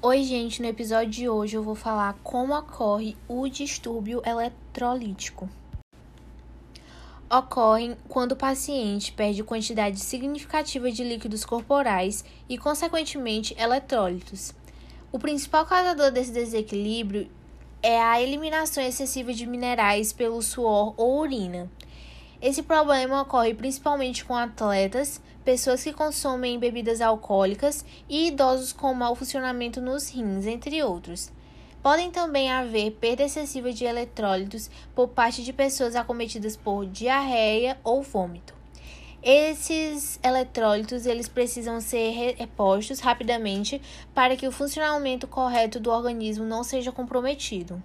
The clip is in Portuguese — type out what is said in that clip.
Oi, gente, no episódio de hoje eu vou falar como ocorre o distúrbio eletrolítico. Ocorrem quando o paciente perde quantidade significativa de líquidos corporais e, consequentemente, eletrólitos. O principal causador desse desequilíbrio é a eliminação excessiva de minerais pelo suor ou urina. Esse problema ocorre principalmente com atletas, pessoas que consomem bebidas alcoólicas e idosos com mau funcionamento nos rins, entre outros. Podem também haver perda excessiva de eletrólitos por parte de pessoas acometidas por diarreia ou vômito. Esses eletrólitos eles precisam ser repostos rapidamente para que o funcionamento correto do organismo não seja comprometido.